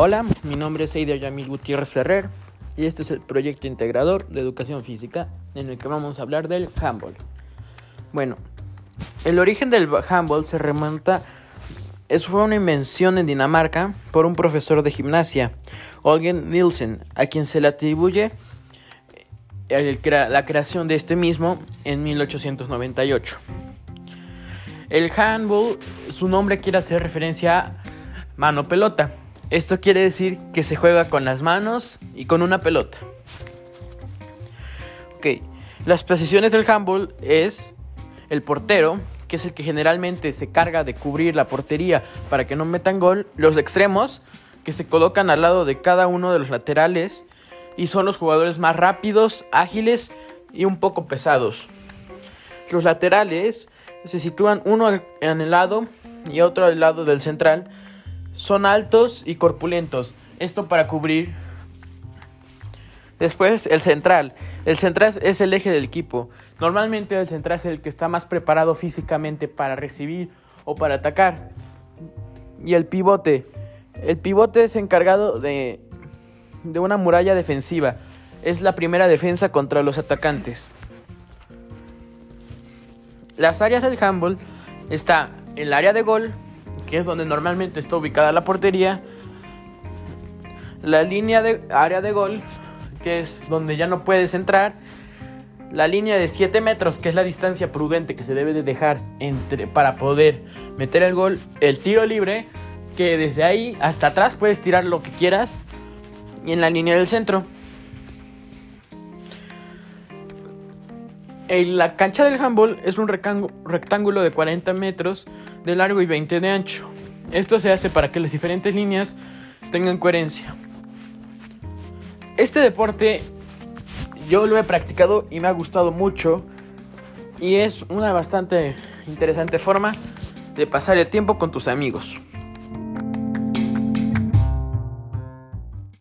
Hola, mi nombre es Eider Yamil Gutiérrez Ferrer y este es el proyecto integrador de educación física en el que vamos a hablar del handball. Bueno, el origen del handball se remonta, eso fue una invención en Dinamarca por un profesor de gimnasia, Olgen Nielsen, a quien se le atribuye la creación de este mismo en 1898. El handball, su nombre quiere hacer referencia a mano pelota. Esto quiere decir que se juega con las manos y con una pelota. Ok, las posiciones del handball es el portero, que es el que generalmente se carga de cubrir la portería para que no metan gol, los extremos, que se colocan al lado de cada uno de los laterales y son los jugadores más rápidos, ágiles y un poco pesados. Los laterales se sitúan uno en el lado y otro al lado del central. Son altos y corpulentos. Esto para cubrir. Después el central. El central es el eje del equipo. Normalmente el central es el que está más preparado físicamente para recibir o para atacar. Y el pivote. El pivote es encargado de, de una muralla defensiva. Es la primera defensa contra los atacantes. Las áreas del handball está el área de gol, que es donde normalmente está ubicada la portería, la línea de área de gol, que es donde ya no puedes entrar, la línea de 7 metros, que es la distancia prudente que se debe de dejar entre, para poder meter el gol, el tiro libre, que desde ahí hasta atrás puedes tirar lo que quieras, y en la línea del centro. La cancha del handball es un rectángulo de 40 metros de largo y 20 de ancho. Esto se hace para que las diferentes líneas tengan coherencia. Este deporte yo lo he practicado y me ha gustado mucho y es una bastante interesante forma de pasar el tiempo con tus amigos.